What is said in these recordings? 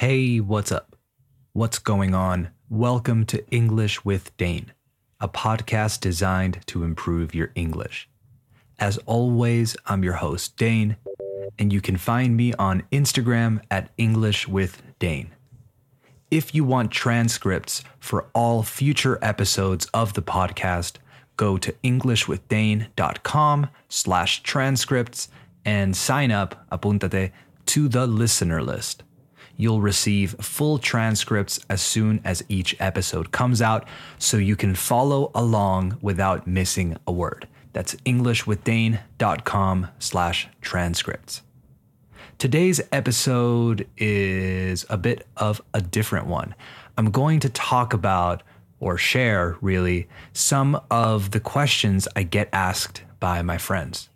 Hey, what's up? What's going on? Welcome to English with Dane, a podcast designed to improve your English. As always, I'm your host, Dane, and you can find me on Instagram at English with Dane. If you want transcripts for all future episodes of the podcast, go to englishwithdane.com slash transcripts and sign up, apúntate, to the listener list. You'll receive full transcripts as soon as each episode comes out so you can follow along without missing a word. That's englishwithdane.com slash transcripts. Today's episode is a bit of a different one. I'm going to talk about or share really some of the questions I get asked by my friends.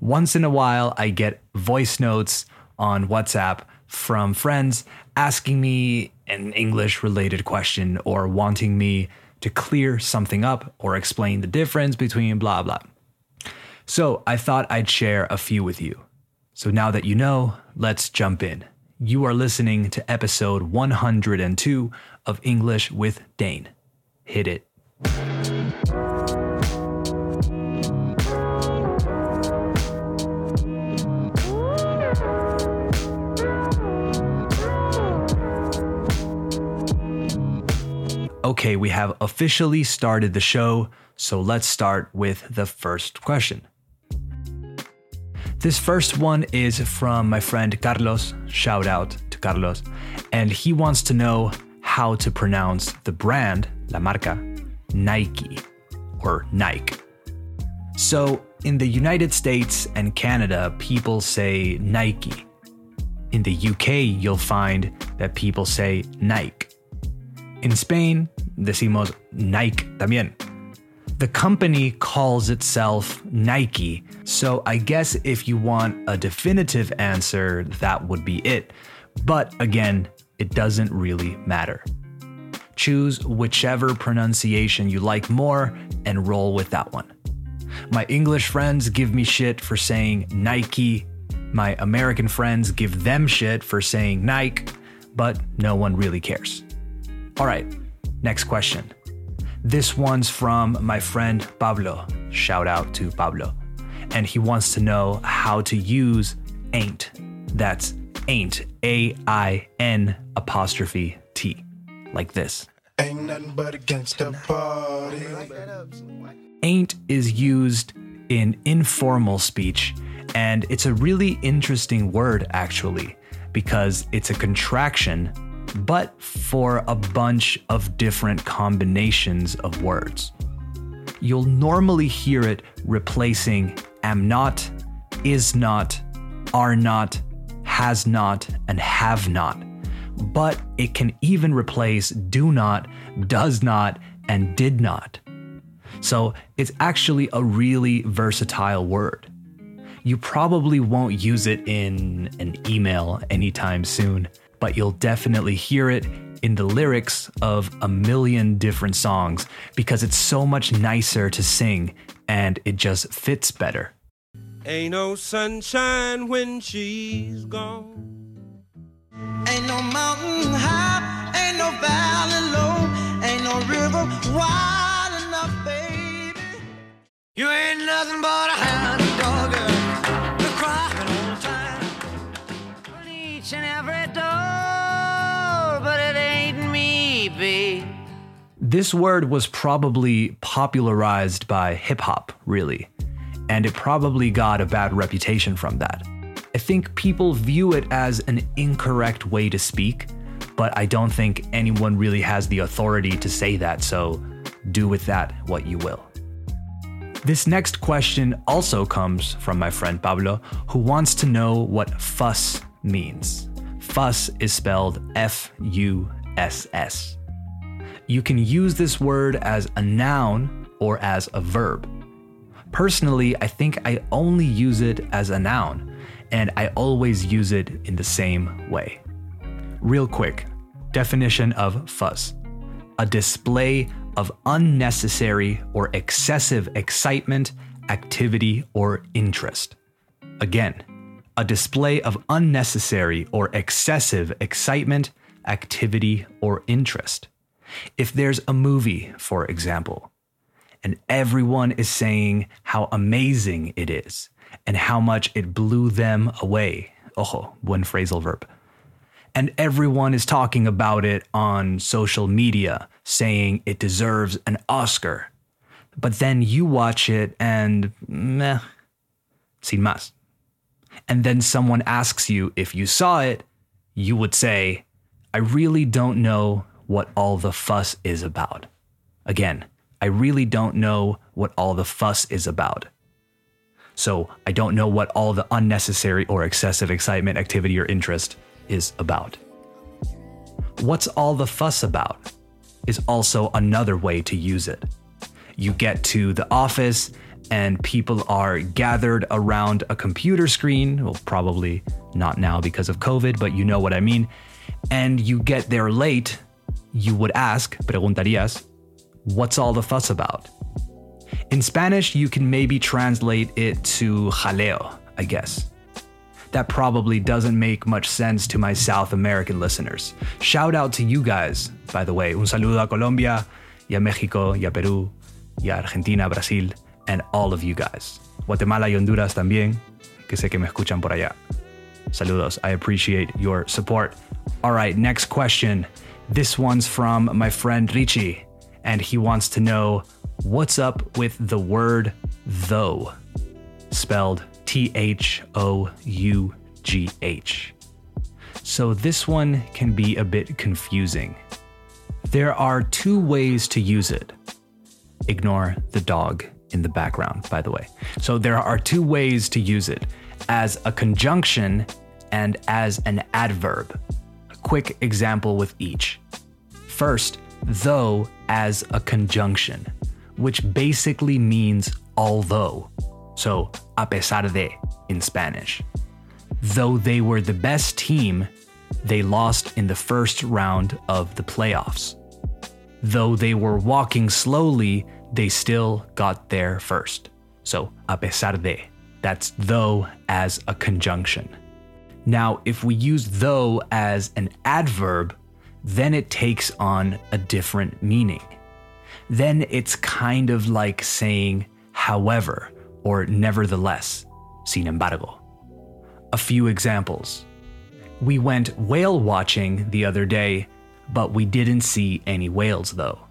Once in a while, I get voice notes on WhatsApp from friends asking me an English related question or wanting me to clear something up or explain the difference between blah blah. So I thought I'd share a few with you. So now that you know, let's jump in. You are listening to episode 102 of English with Dane. Hit it. Okay, we have officially started the show, so let's start with the first question. This first one is from my friend Carlos. Shout out to Carlos. And he wants to know how to pronounce the brand, la marca, Nike or Nike. So in the United States and Canada, people say Nike. In the UK, you'll find that people say Nike. In Spain, decimos Nike también. The company calls itself Nike, so I guess if you want a definitive answer, that would be it. But again, it doesn't really matter. Choose whichever pronunciation you like more and roll with that one. My English friends give me shit for saying Nike. My American friends give them shit for saying Nike, but no one really cares. All right, next question. This one's from my friend Pablo. Shout out to Pablo. And he wants to know how to use ain't. That's ain't, A I N apostrophe T, like this. Ain't nothing but against the party. Ain't is used in informal speech, and it's a really interesting word actually, because it's a contraction but for a bunch of different combinations of words. You'll normally hear it replacing am not, is not, are not, has not, and have not. But it can even replace do not, does not, and did not. So it's actually a really versatile word. You probably won't use it in an email anytime soon but you'll definitely hear it in the lyrics of a million different songs because it's so much nicer to sing and it just fits better. Ain't no sunshine when she's gone. Ain't no mountain high, ain't no valley low, ain't no river wide enough, baby. You ain't nothing but a hound each and every door, but it ain't me, babe. This word was probably popularized by hip hop, really, and it probably got a bad reputation from that. I think people view it as an incorrect way to speak, but I don't think anyone really has the authority to say that, so do with that what you will. This next question also comes from my friend Pablo, who wants to know what fuss means. Fuss is spelled F U S S. You can use this word as a noun or as a verb. Personally, I think I only use it as a noun, and I always use it in the same way. Real quick definition of fuss a display of unnecessary or excessive excitement, activity, or interest. Again, a display of unnecessary or excessive excitement, activity, or interest. If there's a movie, for example, and everyone is saying how amazing it is and how much it blew them away. Ojo, buen phrasal verb. And everyone is talking about it on social media, saying it deserves an Oscar. But then you watch it and meh, sin más. And then someone asks you if you saw it, you would say, I really don't know what all the fuss is about. Again, I really don't know what all the fuss is about. So I don't know what all the unnecessary or excessive excitement, activity, or interest is about. What's all the fuss about is also another way to use it. You get to the office and people are gathered around a computer screen. Well, probably not now because of COVID, but you know what I mean. And you get there late, you would ask, preguntarías, what's all the fuss about? In Spanish, you can maybe translate it to jaleo, I guess. That probably doesn't make much sense to my South American listeners. Shout out to you guys, by the way. Un saludo a Colombia, y a México, y a Perú, y a Argentina, Brasil, and all of you guys. Guatemala y Honduras también, que sé que me escuchan por allá. Saludos. I appreciate your support. All right, next question. This one's from my friend Richie, and he wants to know what's up with the word though, spelled T H O U G H. So this one can be a bit confusing. There are two ways to use it. Ignore the dog in the background, by the way. So there are two ways to use it as a conjunction and as an adverb. A quick example with each. First, though as a conjunction, which basically means although. So, a pesar de in Spanish. Though they were the best team, they lost in the first round of the playoffs. Though they were walking slowly, they still got there first. So, a pesar de. That's though as a conjunction. Now, if we use though as an adverb, then it takes on a different meaning. Then it's kind of like saying however or nevertheless, sin embargo. A few examples. We went whale watching the other day, but we didn't see any whales though.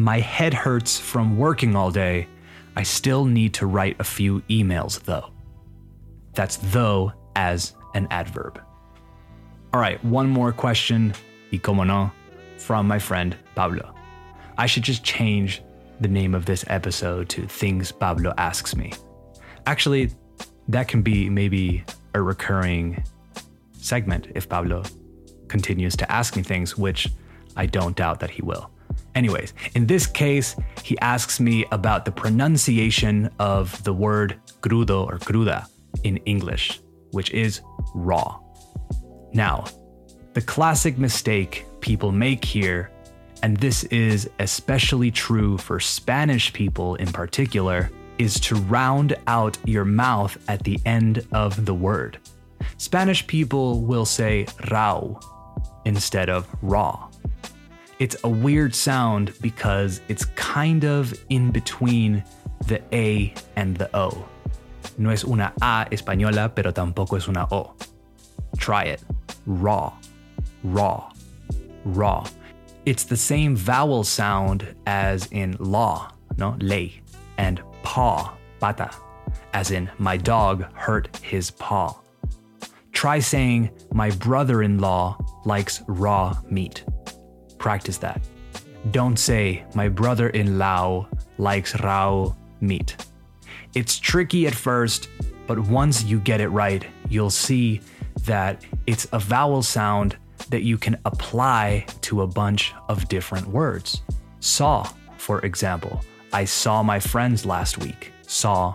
My head hurts from working all day. I still need to write a few emails though. That's though as an adverb. All right, one more question, y como no, from my friend Pablo. I should just change the name of this episode to Things Pablo Asks Me. Actually, that can be maybe a recurring segment if Pablo continues to ask me things, which I don't doubt that he will. Anyways, in this case, he asks me about the pronunciation of the word crudo or cruda in English, which is raw. Now, the classic mistake people make here, and this is especially true for Spanish people in particular, is to round out your mouth at the end of the word. Spanish people will say rau instead of raw. It's a weird sound because it's kind of in between the A and the O. No es una A española, pero tampoco es una O. Try it. Raw, raw, raw. It's the same vowel sound as in law, no, ley, and paw, pata, as in my dog hurt his paw. Try saying my brother in law likes raw meat. Practice that. Don't say my brother in law likes raw meat. It's tricky at first, but once you get it right, you'll see that it's a vowel sound that you can apply to a bunch of different words. Saw, for example. I saw my friends last week. Saw,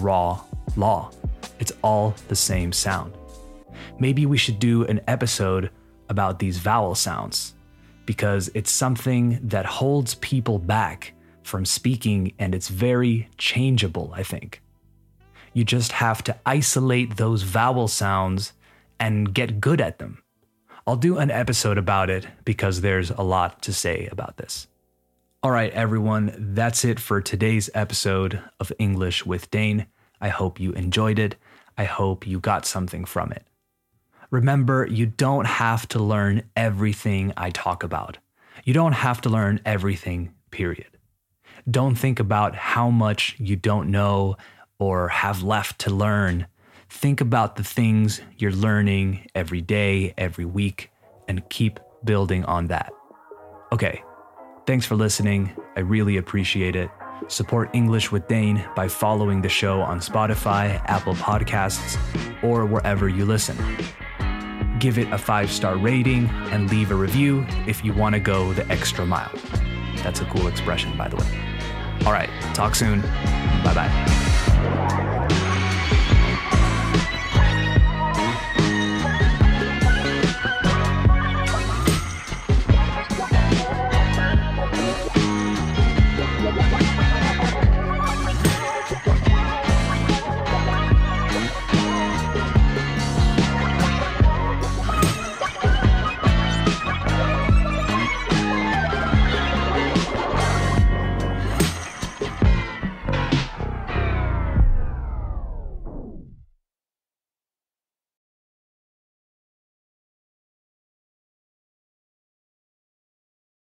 raw, law. It's all the same sound. Maybe we should do an episode about these vowel sounds because it's something that holds people back from speaking and it's very changeable, I think. You just have to isolate those vowel sounds and get good at them. I'll do an episode about it because there's a lot to say about this. All right, everyone, that's it for today's episode of English with Dane. I hope you enjoyed it. I hope you got something from it. Remember, you don't have to learn everything I talk about. You don't have to learn everything, period. Don't think about how much you don't know or have left to learn. Think about the things you're learning every day, every week, and keep building on that. Okay, thanks for listening. I really appreciate it. Support English with Dane by following the show on Spotify, Apple Podcasts, or wherever you listen. Give it a five star rating and leave a review if you want to go the extra mile. That's a cool expression, by the way. All right, talk soon. Bye bye.